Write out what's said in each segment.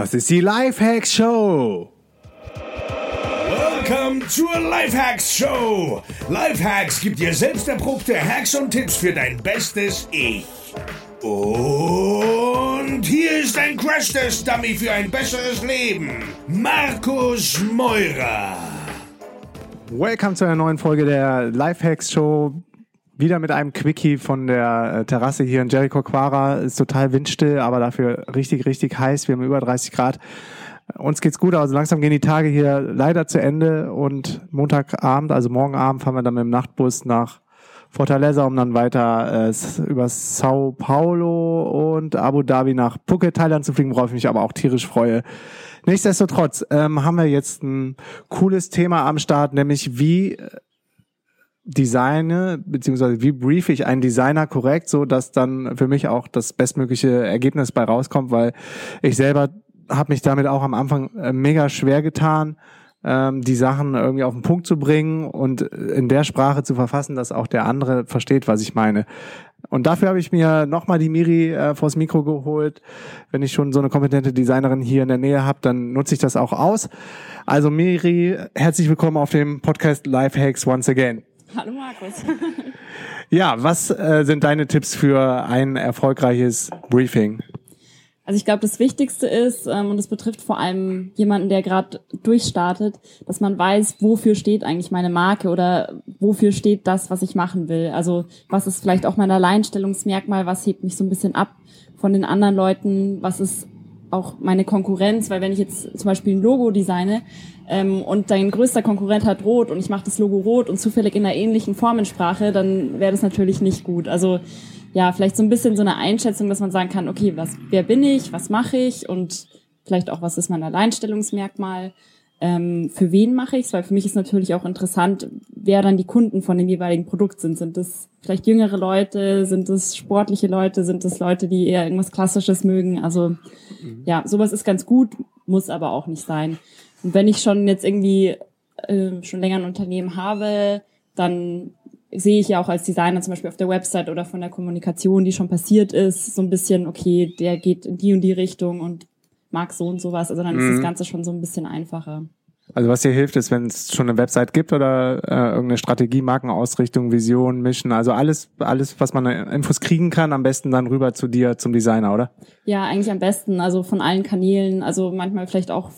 Das ist die Lifehacks Show. Welcome zur Lifehacks Show. Lifehacks gibt dir selbst erprobte Hacks und Tipps für dein bestes Ich. Und hier ist ein Crash-Test-Dummy für ein besseres Leben. Markus Meurer. Welcome zu einer neuen Folge der Lifehacks Show. Wieder mit einem Quickie von der äh, Terrasse hier in Jericho Quara. Ist total windstill, aber dafür richtig, richtig heiß. Wir haben über 30 Grad. Uns geht's gut, also langsam gehen die Tage hier leider zu Ende und Montagabend, also morgen Abend, fahren wir dann mit dem Nachtbus nach Fortaleza, um dann weiter äh, über Sao Paulo und Abu Dhabi nach Phuket, Thailand zu fliegen, worauf ich mich aber auch tierisch freue. Nichtsdestotrotz ähm, haben wir jetzt ein cooles Thema am Start, nämlich wie designe, beziehungsweise wie brief ich einen Designer korrekt, so dass dann für mich auch das bestmögliche Ergebnis bei rauskommt, weil ich selber habe mich damit auch am Anfang äh, mega schwer getan, ähm, die Sachen irgendwie auf den Punkt zu bringen und in der Sprache zu verfassen, dass auch der andere versteht, was ich meine. Und dafür habe ich mir nochmal die Miri äh, vors Mikro geholt. Wenn ich schon so eine kompetente Designerin hier in der Nähe habe, dann nutze ich das auch aus. Also Miri, herzlich willkommen auf dem Podcast Lifehacks once again. Hallo Markus. ja, was äh, sind deine Tipps für ein erfolgreiches Briefing? Also ich glaube, das Wichtigste ist, ähm, und das betrifft vor allem jemanden, der gerade durchstartet, dass man weiß, wofür steht eigentlich meine Marke oder wofür steht das, was ich machen will. Also was ist vielleicht auch mein Alleinstellungsmerkmal, was hebt mich so ein bisschen ab von den anderen Leuten, was ist auch meine Konkurrenz, weil wenn ich jetzt zum Beispiel ein Logo designe ähm, und dein größter Konkurrent hat rot und ich mache das Logo rot und zufällig in einer ähnlichen Formensprache, dann wäre das natürlich nicht gut. Also ja, vielleicht so ein bisschen so eine Einschätzung, dass man sagen kann, okay, was, wer bin ich, was mache ich und vielleicht auch, was ist mein Alleinstellungsmerkmal, ähm, für wen mache ich es, weil für mich ist natürlich auch interessant, wer dann die Kunden von dem jeweiligen Produkt sind. Sind das vielleicht jüngere Leute, sind es sportliche Leute, sind es Leute, die eher irgendwas Klassisches mögen? Also mhm. ja, sowas ist ganz gut, muss aber auch nicht sein. Und wenn ich schon jetzt irgendwie äh, schon länger ein Unternehmen habe, dann sehe ich ja auch als Designer zum Beispiel auf der Website oder von der Kommunikation, die schon passiert ist, so ein bisschen, okay, der geht in die und die Richtung und mag so und sowas. Also dann mhm. ist das mhm. Ganze schon so ein bisschen einfacher. Also was dir hilft, ist, wenn es schon eine Website gibt oder äh, irgendeine Strategie, Markenausrichtung, Vision, Mission, also alles, alles, was man Infos kriegen kann, am besten dann rüber zu dir, zum Designer, oder? Ja, eigentlich am besten, also von allen Kanälen, also manchmal vielleicht auch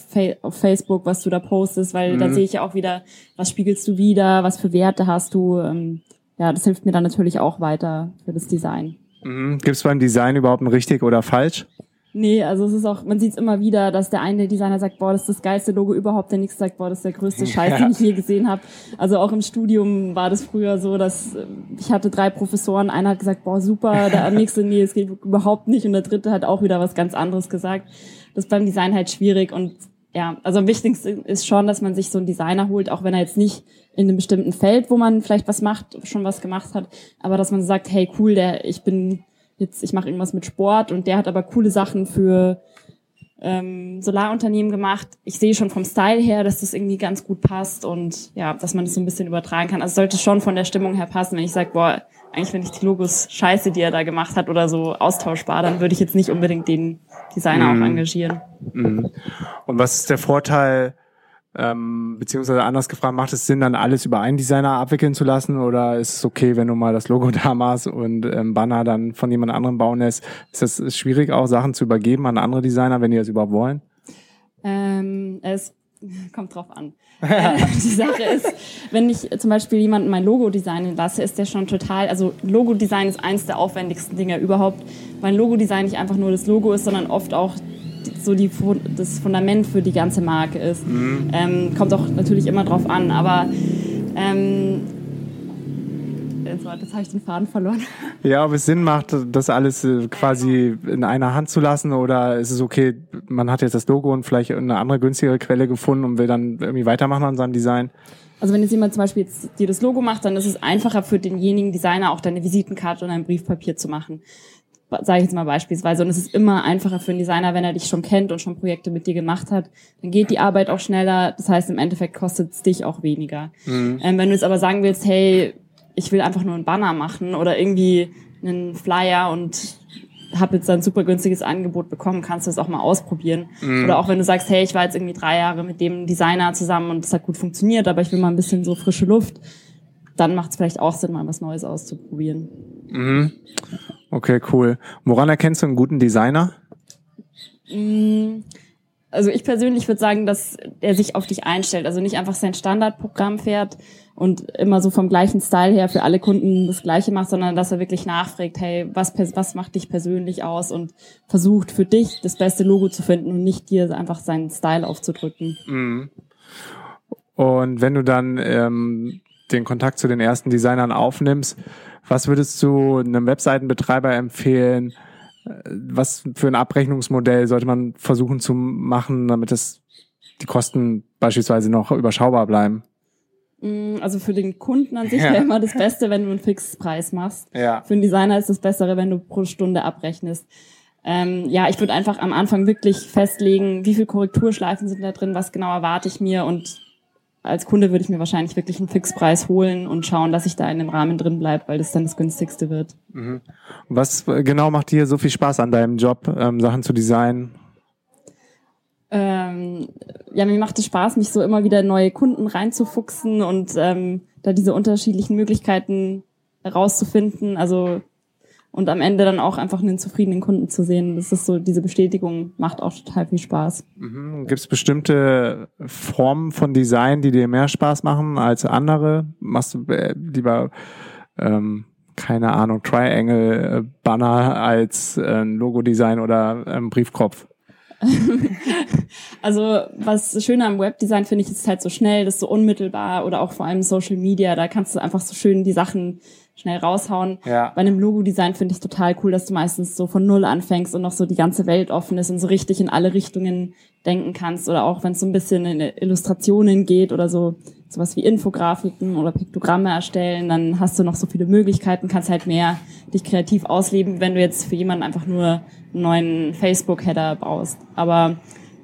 auf Facebook, was du da postest, weil mhm. da sehe ich ja auch wieder, was spiegelst du wieder, was für Werte hast du. Ähm, ja, das hilft mir dann natürlich auch weiter für das Design. Mhm. Gibt es beim Design überhaupt ein richtig oder falsch? Nee, also es ist auch, man sieht es immer wieder, dass der eine Designer sagt, boah, das ist das geilste Logo überhaupt, der nächste sagt, boah, das ist der größte Scheiß, den ich je gesehen habe. Also auch im Studium war das früher so, dass äh, ich hatte drei Professoren, einer hat gesagt, boah, super, der nächste, nee, es geht überhaupt nicht. Und der dritte hat auch wieder was ganz anderes gesagt. Das ist beim Design halt schwierig. Und ja, also am wichtigsten ist schon, dass man sich so einen Designer holt, auch wenn er jetzt nicht in einem bestimmten Feld, wo man vielleicht was macht, schon was gemacht hat, aber dass man sagt, hey, cool, der, ich bin jetzt, ich mache irgendwas mit Sport und der hat aber coole Sachen für ähm, Solarunternehmen gemacht. Ich sehe schon vom Style her, dass das irgendwie ganz gut passt und ja, dass man das so ein bisschen übertragen kann. Also sollte schon von der Stimmung her passen, wenn ich sage, boah, eigentlich finde ich die Logos scheiße, die er da gemacht hat oder so austauschbar, dann würde ich jetzt nicht unbedingt den Designer mm. auch engagieren. Mm. Und was ist der Vorteil ähm, beziehungsweise anders gefragt, macht es Sinn, dann alles über einen Designer abwickeln zu lassen oder ist es okay, wenn du mal das Logo da machst und ähm, Banner dann von jemand anderem bauen lässt? Ist das schwierig, auch Sachen zu übergeben an andere Designer, wenn die das überhaupt wollen? Ähm, es kommt drauf an. Äh, die Sache ist, wenn ich zum Beispiel jemanden mein Logo designen lasse, ist der schon total, also Logo-Design ist eins der aufwendigsten Dinge überhaupt, weil Logo-Design nicht einfach nur das Logo ist, sondern oft auch so die, das Fundament für die ganze Marke ist. Mhm. Ähm, kommt auch natürlich immer drauf an, aber ähm, jetzt habe ich den Faden verloren. Ja, ob es Sinn macht, das alles äh, quasi in einer Hand zu lassen oder ist es okay, man hat jetzt das Logo und vielleicht eine andere günstigere Quelle gefunden und will dann irgendwie weitermachen an seinem Design? Also wenn jetzt jemand zum Beispiel jetzt dir das Logo macht, dann ist es einfacher für denjenigen Designer auch deine Visitenkarte und ein Briefpapier zu machen sage ich jetzt mal beispielsweise. Und es ist immer einfacher für einen Designer, wenn er dich schon kennt und schon Projekte mit dir gemacht hat. Dann geht die Arbeit auch schneller. Das heißt, im Endeffekt kostet es dich auch weniger. Mhm. Ähm, wenn du jetzt aber sagen willst, hey, ich will einfach nur einen Banner machen oder irgendwie einen Flyer und habe jetzt ein super günstiges Angebot bekommen, kannst du das auch mal ausprobieren. Mhm. Oder auch wenn du sagst, hey, ich war jetzt irgendwie drei Jahre mit dem Designer zusammen und es hat gut funktioniert, aber ich will mal ein bisschen so frische Luft, dann macht es vielleicht auch Sinn, mal was Neues auszuprobieren. Mhm. Okay, cool. Woran erkennst du einen guten Designer? Mhm also ich persönlich würde sagen, dass er sich auf dich einstellt, also nicht einfach sein Standardprogramm fährt und immer so vom gleichen Style her für alle Kunden das Gleiche macht, sondern dass er wirklich nachfragt, hey, was, was macht dich persönlich aus und versucht für dich das beste Logo zu finden und nicht dir einfach seinen Style aufzudrücken. Mhm. Und wenn du dann ähm, den Kontakt zu den ersten Designern aufnimmst, was würdest du einem Webseitenbetreiber empfehlen, was für ein Abrechnungsmodell sollte man versuchen zu machen, damit das die Kosten beispielsweise noch überschaubar bleiben? Mm, also für den Kunden an sich ja. wäre immer das Beste, wenn du einen Fixpreis machst. Ja. Für den Designer ist das Bessere, wenn du pro Stunde abrechnest. Ähm, ja, ich würde einfach am Anfang wirklich festlegen, wie viel Korrekturschleifen sind da drin, was genau erwarte ich mir und als Kunde würde ich mir wahrscheinlich wirklich einen Fixpreis holen und schauen, dass ich da in dem Rahmen drin bleibe, weil das dann das günstigste wird. Mhm. Was genau macht dir so viel Spaß an deinem Job, ähm, Sachen zu designen? Ähm, ja, mir macht es Spaß, mich so immer wieder neue Kunden reinzufuchsen und ähm, da diese unterschiedlichen Möglichkeiten herauszufinden. Also und am Ende dann auch einfach einen zufriedenen Kunden zu sehen. Das ist so, diese Bestätigung macht auch total viel Spaß. Mhm. Gibt es bestimmte Formen von Design, die dir mehr Spaß machen als andere? Machst du äh, lieber, ähm, keine Ahnung, Triangle-Banner als äh, Logo-Design oder ähm, Briefkopf? also was schöner am Webdesign finde ich, ist halt so schnell, das ist so unmittelbar oder auch vor allem Social Media, da kannst du einfach so schön die Sachen schnell raushauen. Ja. Bei einem Logo-Design finde ich total cool, dass du meistens so von Null anfängst und noch so die ganze Welt offen ist und so richtig in alle Richtungen denken kannst. Oder auch wenn es so ein bisschen in Illustrationen geht oder so sowas wie Infografiken oder Piktogramme erstellen, dann hast du noch so viele Möglichkeiten, kannst halt mehr dich kreativ ausleben, wenn du jetzt für jemanden einfach nur einen neuen Facebook-Header baust. Aber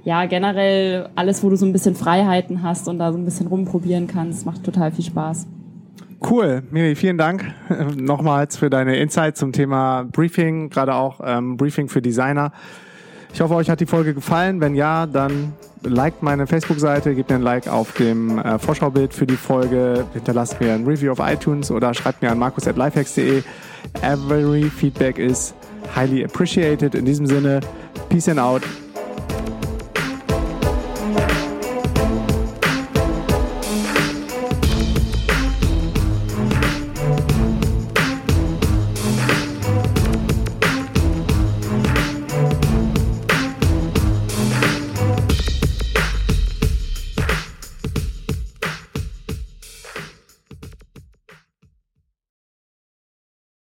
ja, generell alles, wo du so ein bisschen Freiheiten hast und da so ein bisschen rumprobieren kannst, macht total viel Spaß. Cool, Miri, vielen Dank nochmals für deine Insights zum Thema Briefing, gerade auch ähm, Briefing für Designer. Ich hoffe, euch hat die Folge gefallen. Wenn ja, dann liked meine Facebook-Seite, gebt mir ein Like auf dem äh, Vorschaubild für die Folge, hinterlasst mir ein Review auf iTunes oder schreibt mir an markus.lifehacks.de. Every feedback is highly appreciated. In diesem Sinne, peace and out.